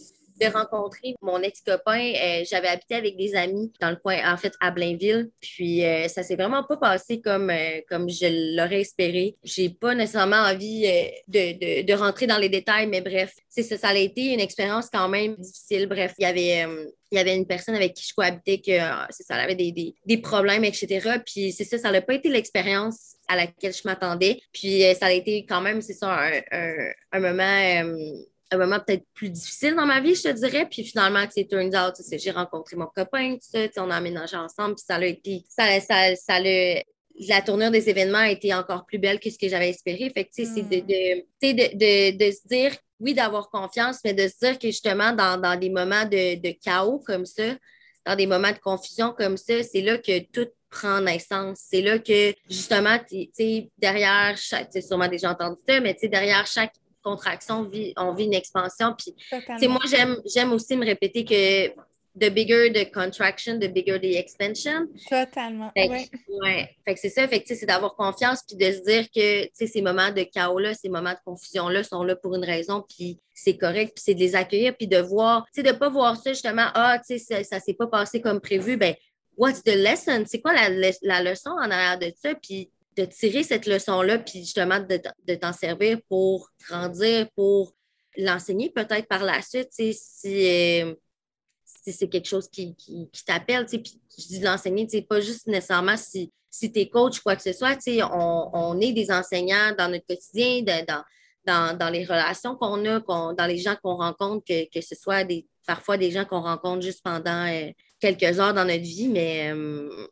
rencontrer mon ex-copain. Euh, j'avais habité avec des amis dans le coin, en fait, à Blainville. Puis euh, ça s'est vraiment pas passé comme, euh, comme je l'aurais espéré. J'ai pas nécessairement envie de, de, rentrer dans les détails, mais bref, c'est ça, ça a été une expérience quand même difficile. Bref, il y avait il y avait une personne avec qui je cohabitais que c'est ça, elle avait des, des, des, problèmes, etc. Puis c'est ça, ça n'a pas été l'expérience à laquelle je m'attendais. Puis ça a été quand même, c'est ça, un, un moment un moment peut-être plus difficile dans ma vie, je te dirais. Puis finalement, tu sais, turns out, j'ai rencontré mon copain, tu sais, on a aménagé ensemble, puis ça a été, ça, ça, ça la tournure des événements a été encore plus belle que ce que j'avais espéré. Fait que, tu sais, c'est de, de, de, de, se dire, oui, d'avoir confiance, mais de se dire que justement, dans, dans des moments de, chaos comme ça, dans des moments de confusion comme ça, c'est là que tout prend naissance. C'est là que, justement, tu sais, derrière chaque, tu sais, sûrement déjà entendu ça, mais tu sais, derrière chaque contraction, on vit, une expansion. Puis, moi, j'aime aussi me répéter que the bigger the contraction, the bigger the expansion. Totalement. oui. ouais. Fait que c'est ça. Fait que c'est d'avoir confiance puis de se dire que ces moments de chaos-là, ces moments de confusion-là sont là pour une raison, puis c'est correct, puis c'est de les accueillir, puis de voir, tu sais, de ne pas voir ça justement, ah, tu sais, ça ne s'est pas passé comme prévu, ben, what's the lesson? C'est quoi la, la, leçon en arrière de ça? Puis de tirer cette leçon-là, puis justement de, t'en servir pour grandir, pour l'enseigner peut-être par la suite, si, euh, si c'est quelque chose qui, t'appelle. Puis je dis l'enseigner, pas juste nécessairement si, si tu es coach ou quoi que ce soit. On, on est des enseignants dans notre quotidien, dans, dans, les relations qu'on a, dans les gens qu'on rencontre, que, ce soit des, parfois des gens qu'on rencontre juste pendant euh, quelques heures dans notre vie, mais euh,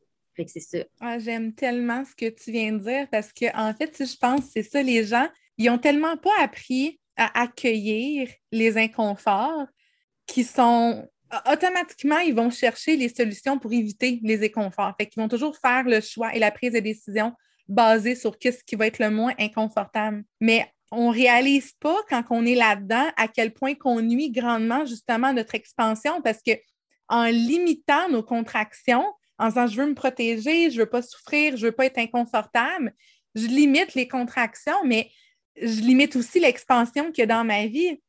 c'est. Ah, j'aime tellement ce que tu viens de dire parce que, en fait, si je pense, c'est ça, les gens, ils ont tellement pas appris à accueillir les inconforts qui sont automatiquement, ils vont chercher les solutions pour éviter les inconforts. Fait qu'ils vont toujours faire le choix et la prise de décision basée sur ce qui va être le moins inconfortable. Mais on réalise pas quand on est là-dedans à quel point qu'on nuit grandement justement notre expansion parce que en limitant nos contractions, en disant je veux me protéger, je veux pas souffrir, je veux pas être inconfortable. Je limite les contractions, mais je limite aussi l'expansion qu'il y a dans ma vie.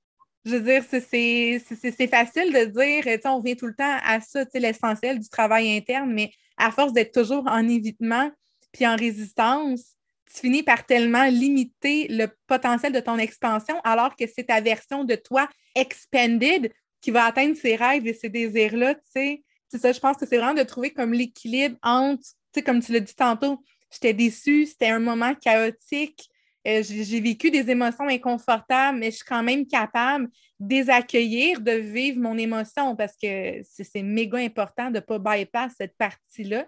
Je veux dire, c'est facile de dire, on revient tout le temps à ça, l'essentiel du travail interne, mais à force d'être toujours en évitement puis en résistance, tu finis par tellement limiter le potentiel de ton expansion alors que c'est ta version de toi expanded qui va atteindre ses rêves et ses désirs-là, tu sais c'est ça, je pense que c'est vraiment de trouver comme l'équilibre entre, tu sais, comme tu l'as dit tantôt, j'étais déçue, c'était un moment chaotique, euh, j'ai vécu des émotions inconfortables, mais je suis quand même capable de accueillir, de vivre mon émotion parce que c'est méga important de ne pas bypass cette partie-là.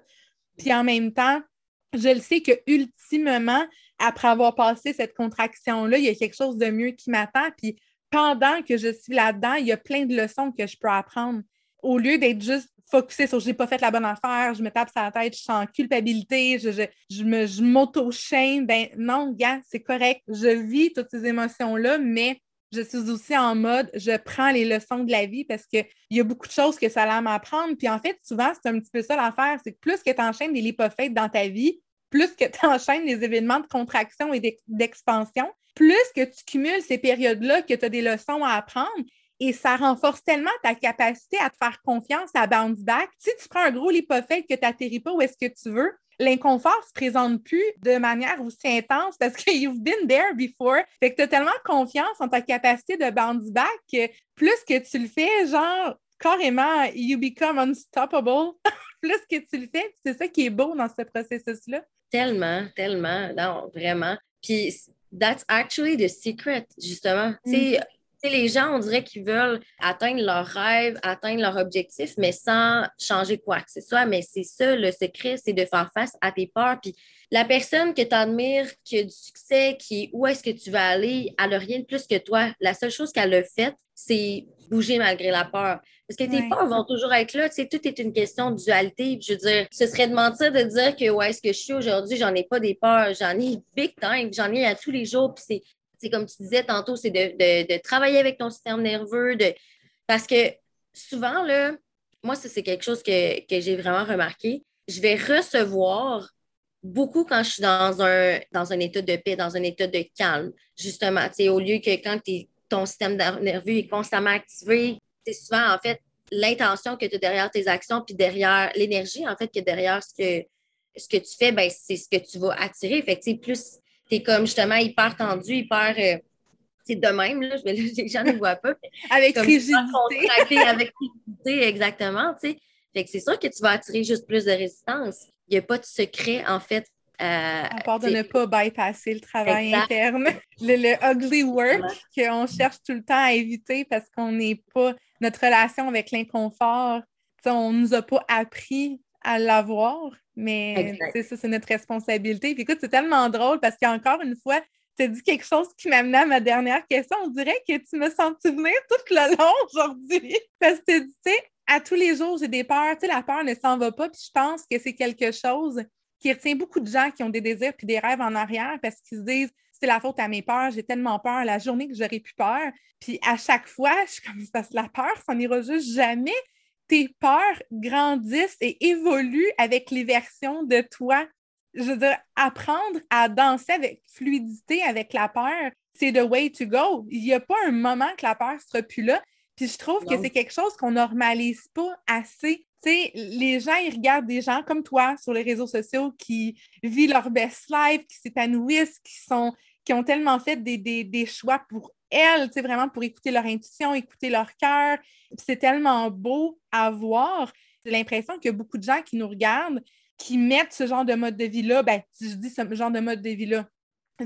Puis en même temps, je le sais que ultimement, après avoir passé cette contraction-là, il y a quelque chose de mieux qui m'attend. Puis pendant que je suis là-dedans, il y a plein de leçons que je peux apprendre. Au lieu d'être juste focusé sur j'ai pas fait la bonne affaire, je me tape sur la tête, je sens culpabilité, je, je, je me m'auto-shame, ben non, gars, c'est correct. Je vis toutes ces émotions-là, mais je suis aussi en mode je prends les leçons de la vie parce qu'il y a beaucoup de choses que ça a m'apprendre. Puis en fait, souvent, c'est un petit peu ça l'affaire, c'est que plus que tu enchaînes des lipophètes dans ta vie, plus que tu enchaînes des événements de contraction et d'expansion, plus que tu cumules ces périodes-là que tu as des leçons à apprendre. Et ça renforce tellement ta capacité à te faire confiance, à bounce back. Si tu prends un gros lipophète que tu n'atterris pas où est-ce que tu veux, l'inconfort ne se présente plus de manière aussi intense parce que [LAUGHS] you've been there before. Fait que tu as tellement confiance en ta capacité de bounce back que plus que tu le fais, genre, carrément, you become unstoppable. [LAUGHS] plus que tu le fais, c'est ça qui est beau dans ce processus-là. Tellement, tellement, non, vraiment. Puis, that's actually the secret, justement. Mm les gens, on dirait qu'ils veulent atteindre leur rêve, atteindre leur objectif, mais sans changer quoi que ce soit. Mais c'est ça, le secret, c'est de faire face à tes peurs. Puis la personne que tu admires, qui a du succès, qui où est-ce que tu vas aller, elle n'a rien de plus que toi. La seule chose qu'elle a faite, c'est bouger malgré la peur. Parce que tes peurs vont toujours être là. Tu sais, tout est une question de dualité. Je veux dire, ce serait de mentir de dire que où est-ce que je suis aujourd'hui, j'en ai pas des peurs. J'en ai big time. J'en ai à tous les jours. Puis c'est comme tu disais tantôt, c'est de, travailler avec ton système nerveux. De... Parce que souvent, là, moi, c'est quelque chose que, j'ai vraiment remarqué. Je vais recevoir beaucoup quand je suis dans un, dans un état de paix, dans un état de calme, justement. Au lieu que quand ton système nerveux est constamment activé, c'est souvent, en fait, l'intention que tu as derrière tes actions, puis derrière l'énergie, en fait, que derrière ce que, ce que tu fais, ben, c'est ce que tu vas attirer. Fait que, plus tu comme justement hyper tendu, hyper. Euh, c'est de même, là, les gens ne voient pas. [LAUGHS] avec rigidité. avec rigidité, exactement. Tu sais. Fait que c'est sûr que tu vas attirer juste plus de résistance. Il n'y a pas de secret, en fait. Euh, à part de ne pas bypasser le travail interne, [LAUGHS] le, ugly work qu'on cherche tout le temps à éviter parce qu'on n'est pas. Notre relation avec l'inconfort, on ne nous a pas appris à l'avoir. Mais ça, c'est notre responsabilité. Puis écoute, c'est tellement drôle parce qu'encore une fois, tu as dit quelque chose qui m'amenait à ma dernière question. On dirait que tu me sens venir tout le long [LAUGHS] aujourd'hui. Parce que tu sais, à tous les jours, j'ai des peurs. Tu sais, la peur ne s'en va pas. Puis je pense que c'est quelque chose qui retient beaucoup de gens qui ont des désirs puis des rêves en arrière parce qu'ils se disent c'est la faute à mes peurs, j'ai tellement peur la journée que j'aurais plus peur. Puis à chaque fois, je suis comme parce que la peur, ça n'ira juste jamais tes peurs grandissent et évoluent avec les versions de toi. Je veux dire, apprendre à danser avec fluidité avec la peur, c'est the way to go. Il n'y a pas un moment que la peur ne sera plus là. Puis je trouve que c'est quelque chose qu'on normalise pas assez. Tu sais, les gens, ils regardent des gens comme toi sur les réseaux sociaux qui vivent leur best life, qui s'épanouissent, qui sont qui ont tellement fait des, des choix pour elles, c'est vraiment pour écouter leur intuition, écouter leur cœur. C'est tellement beau à voir. J'ai l'impression qu'il y a beaucoup de gens qui nous regardent, qui mettent ce genre de mode de vie-là, ben, si je dis ce genre de mode de vie-là,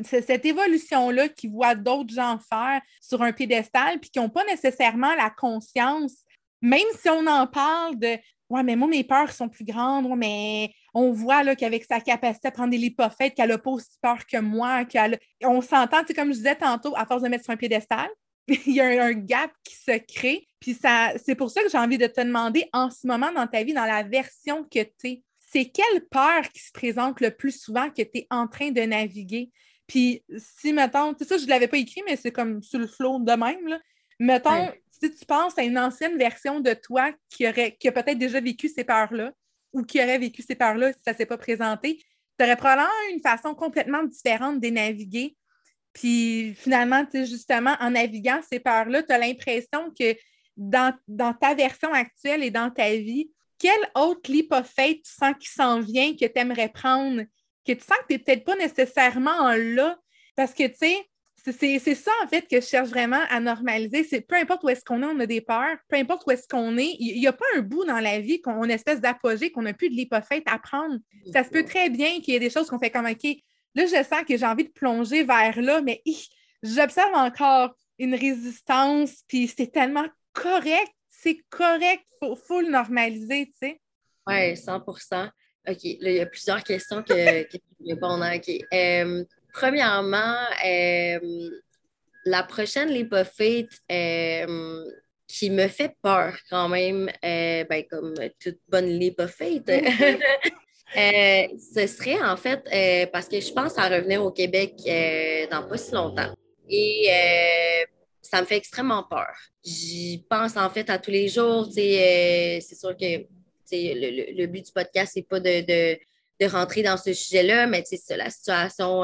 c'est cette évolution-là qui voit d'autres gens faire sur un piédestal, puis qui n'ont pas nécessairement la conscience, même si on en parle de Ouais, mais moi, mes peurs sont plus grandes, mais on voit qu'avec sa capacité à prendre des lipophètes, qu'elle n'a pas aussi peur que moi, qu'elle on s'entend, comme je disais tantôt, à force de mettre sur un piédestal, [LAUGHS] il y a un, gap qui se crée. Puis ça, c'est pour ça que j'ai envie de te demander en ce moment dans ta vie, dans la version que tu es, c'est quelle peur qui se présente le plus souvent que tu es en train de naviguer? Puis si, mettons, c'est ça, je ne l'avais pas écrit, mais c'est comme sur le flot de même. Là. Mettons, si tu penses à une ancienne version de toi qui, aurait, qui a peut-être déjà vécu ces peurs-là ou qui aurait vécu ces peurs-là si ça ne s'est pas présenté, tu aurais probablement une façon complètement différente de naviguer. Puis finalement, justement, en naviguant ces peurs-là, tu as l'impression que dans, ta version actuelle et dans ta vie, quel autre lipophète tu sens qui s'en vient, que tu aimerais prendre, que tu sens que tu n'es peut-être pas nécessairement là? Parce que, tu sais, c'est ça, en fait, que je cherche vraiment à normaliser. C'est peu importe où est-ce qu'on est, on a des peurs, peu importe où est-ce qu'on est, il n'y a pas un bout dans la vie qu'on espèce d'apogée, qu'on n'a plus de l'hypophète à prendre. Ça se peut très bien qu'il y ait des choses qu'on fait comme OK, là, je sens que j'ai envie de plonger vers là, mais j'observe encore une résistance, puis c'est tellement correct. C'est correct, il faut, le normaliser, tu sais. Oui, 100% OK, là, il y a plusieurs questions que, que je répondre. OK. Euh, Premièrement, euh, la prochaine Lipofate, euh, qui me fait peur quand même, euh, ben, comme toute bonne leap of faith. Mm-hmm. [LAUGHS] Euh, ce serait en fait parce que je pense à revenir au Québec dans pas si longtemps. Et ça me fait extrêmement peur. J'y pense en fait à tous les jours. c'est sûr que le, le, but du podcast, c'est pas de, de, de, rentrer dans ce sujet-là, mais c'est la situation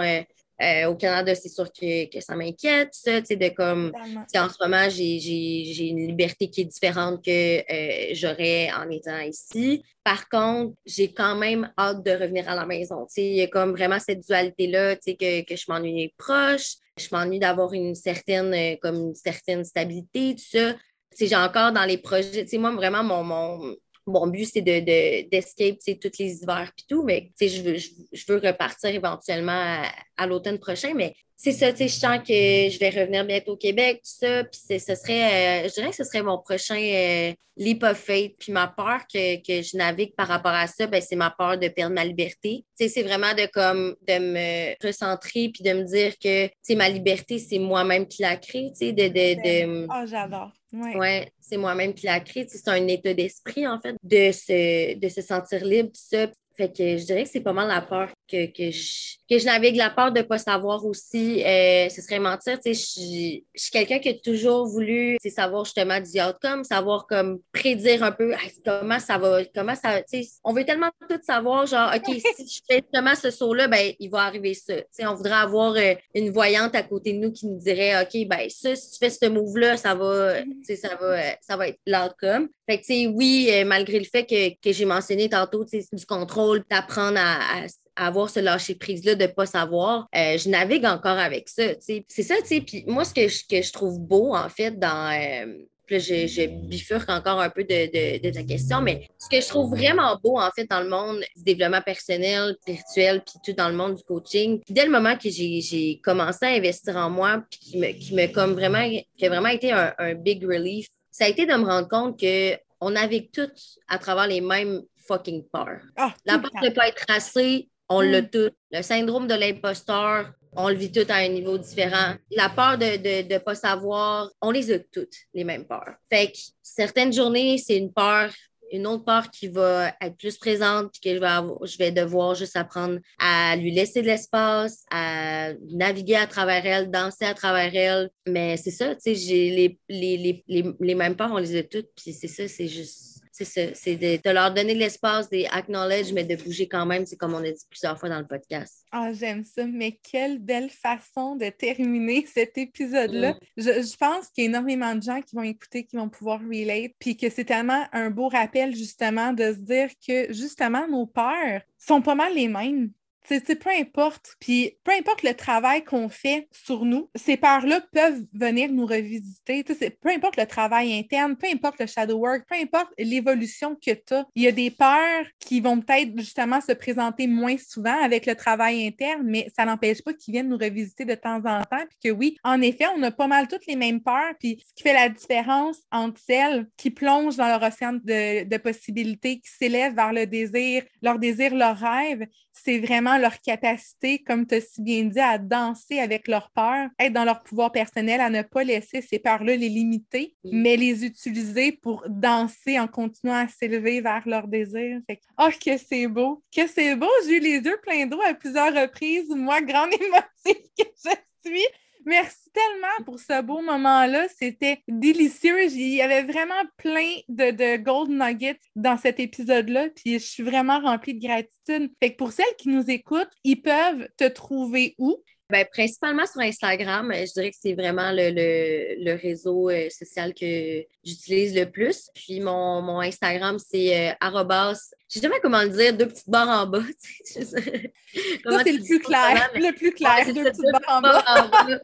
euh, au Canada, c'est sûr que, que ça m'inquiète, ça, tu sais, de comme, en ce moment, j'ai une liberté qui est différente que euh, j'aurais en étant ici. Par contre, j'ai quand même hâte de revenir à la maison, tu sais, il y a comme vraiment cette dualité-là, tu sais, que, que je m'ennuie proche, je m'ennuie d'avoir une certaine, euh, comme une certaine stabilité, tout ça. Tu sais, j'ai encore dans les projets, tu sais, moi, vraiment, mon, mon mon but, c'est d'escape de, tous les hivers et tout, mais je veux, je, veux repartir éventuellement à, l'automne prochain. Mais c'est ça, je sens que je vais revenir bientôt au Québec, tout ça. Puis ce serait, euh, je dirais que ce serait mon prochain euh, leap of faith. Puis ma peur que, je navigue par rapport à ça, ben, c'est ma peur de perdre ma liberté. C'est vraiment de, comme, de me recentrer puis de me dire que ma liberté, c'est moi-même qui la crée. De, de, de... Oh, j'adore. Oui, ouais, c'est moi-même qui la crée. C'est un état d'esprit, en fait, de se, de se sentir libre, tout ça. Fait que je dirais que c'est pas mal la peur que, que, je, que je navigue, la peur de ne pas savoir aussi. Euh, ce serait mentir. Je, je suis quelqu'un qui a toujours voulu savoir justement du outcome, savoir comme prédire un peu comment ça va, comment ça. On veut tellement tout savoir, genre, OK, [LAUGHS] si je fais justement ce saut-là, ben, il va arriver ça. on voudrait avoir euh, une voyante à côté de nous qui nous dirait OK, ben ça, si tu fais ce move-là, ça va, ça va, euh, ça va être l'outcome. Fait que, oui, malgré le fait que, que j'ai mentionné tantôt du contrôle, d'apprendre à, avoir ce lâcher-prise-là de ne pas savoir, euh, je navigue encore avec ça. C'est ça, tu sais. Puis moi, ce que je, que je, trouve beau, en fait, dans. Euh, je, je, bifurque encore un peu de, de, ta question, mais ce que je trouve vraiment beau, en fait, dans le monde du développement personnel, virtuel, puis tout dans le monde du coaching, dès le moment que j'ai commencé à investir en moi, puis qui me, qui me comme vraiment, qui a vraiment été un, un big relief, ça a été de me rendre compte que on navigue toutes à travers les mêmes fucking peurs. Ah, la peur de ne pas être tracé, on l'a mm. tout. Le syndrome de l'imposteur, on le vit tout à un niveau différent. La peur de ne pas savoir, on les a toutes, les mêmes peurs. Fait que certaines journées, c'est une peur, une autre peur qui va être plus présente, puis que je vais, je vais devoir juste apprendre à lui laisser de l'espace, à naviguer à travers elle, danser à travers elle. Mais c'est ça, tu sais, j'ai les, les, les, les, mêmes peurs, on les a toutes, puis c'est ça, c'est juste c'est de, leur donner l'espace, des acknowledge, mais de bouger quand même, c'est comme on a dit plusieurs fois dans le podcast. Ah, j'aime ça, mais quelle belle façon de terminer [LAUGHS] cet épisode-là. Mm. Je, je, pense qu'il y a énormément de gens qui vont écouter, qui vont pouvoir relate, puis que c'est tellement un beau rappel, justement, de se dire que, justement, nos peurs sont pas mal les mêmes. C'est peu importe. Puis peu importe le travail qu'on fait sur nous, ces peurs-là peuvent venir nous revisiter. Peu importe le travail interne, peu importe le shadow work, peu importe l'évolution que tu as. Il y a des peurs qui vont peut-être justement se présenter moins souvent avec le travail interne, mais ça n'empêche pas qu'ils viennent nous revisiter de temps en temps. Puis que oui, en effet, on a pas mal toutes les mêmes peurs. Puis ce qui fait la différence entre celles qui plongent dans leur océan de, de possibilités, qui s'élèvent vers le désir, leur désir, leur rêve, c'est vraiment leur capacité, comme tu as si bien dit, à danser avec leur peur, être dans leur pouvoir personnel, à ne pas laisser ces peurs-là les limiter, mais les utiliser pour danser en continuant à s'élever vers leur désir. oh, que c'est beau! Que c'est beau! J'ai eu les yeux pleins d'eau à plusieurs reprises. Moi, grande [LAUGHS] émotive que je suis. Merci tellement pour ce beau moment-là. C'était délicieux. Il y avait vraiment plein de, gold nuggets dans cet épisode-là. Puis je suis vraiment remplie de gratitude. Fait que pour celles qui nous écoutent, ils peuvent te trouver où? Ben, principalement sur Instagram, je dirais que c'est vraiment le, réseau euh, social que j'utilise le plus. Puis mon, Instagram, c'est euh, je sais jamais comment le dire, deux petites barres en bas. [LAUGHS] c'est le plus clair, le plus clair, deux petites barres en bas.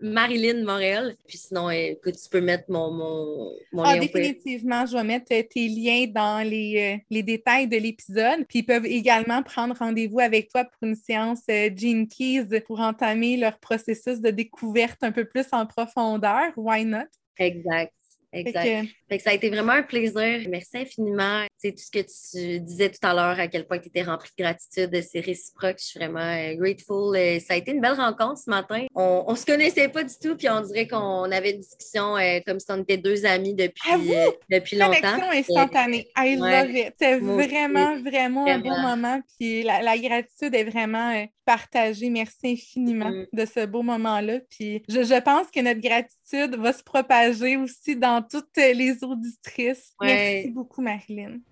Marilyn Morel. Puis sinon, écoute, tu peux mettre mon, mon, mon ah, Définitivement, je vais mettre tes liens dans les, euh, les détails de l'épisode. Puis ils peuvent également prendre rendez-vous avec toi pour une séance euh, Gene Keys pour entamer leur processus de découverte un peu plus en profondeur. Why not? Exact. Exact. ça a été vraiment un plaisir. Merci infiniment. Tout ce que tu disais tout à l'heure, à quel point tu étais rempli de gratitude, c'est réciproque. Je suis vraiment euh, grateful. Euh, ça a été une belle rencontre ce matin. On, on se connaissait pas du tout, puis on dirait qu'on avait une discussion euh, comme si on était deux amis depuis, depuis longtemps. Connexion instantanée. I love it. C'était vraiment, vraiment, un beau moment. Puis la, gratitude est vraiment partagée. Merci infiniment mm. de ce beau moment-là. Puis je, je, pense que notre gratitude va se propager aussi dans toutes les auditrices. Merci beaucoup, Marilyn.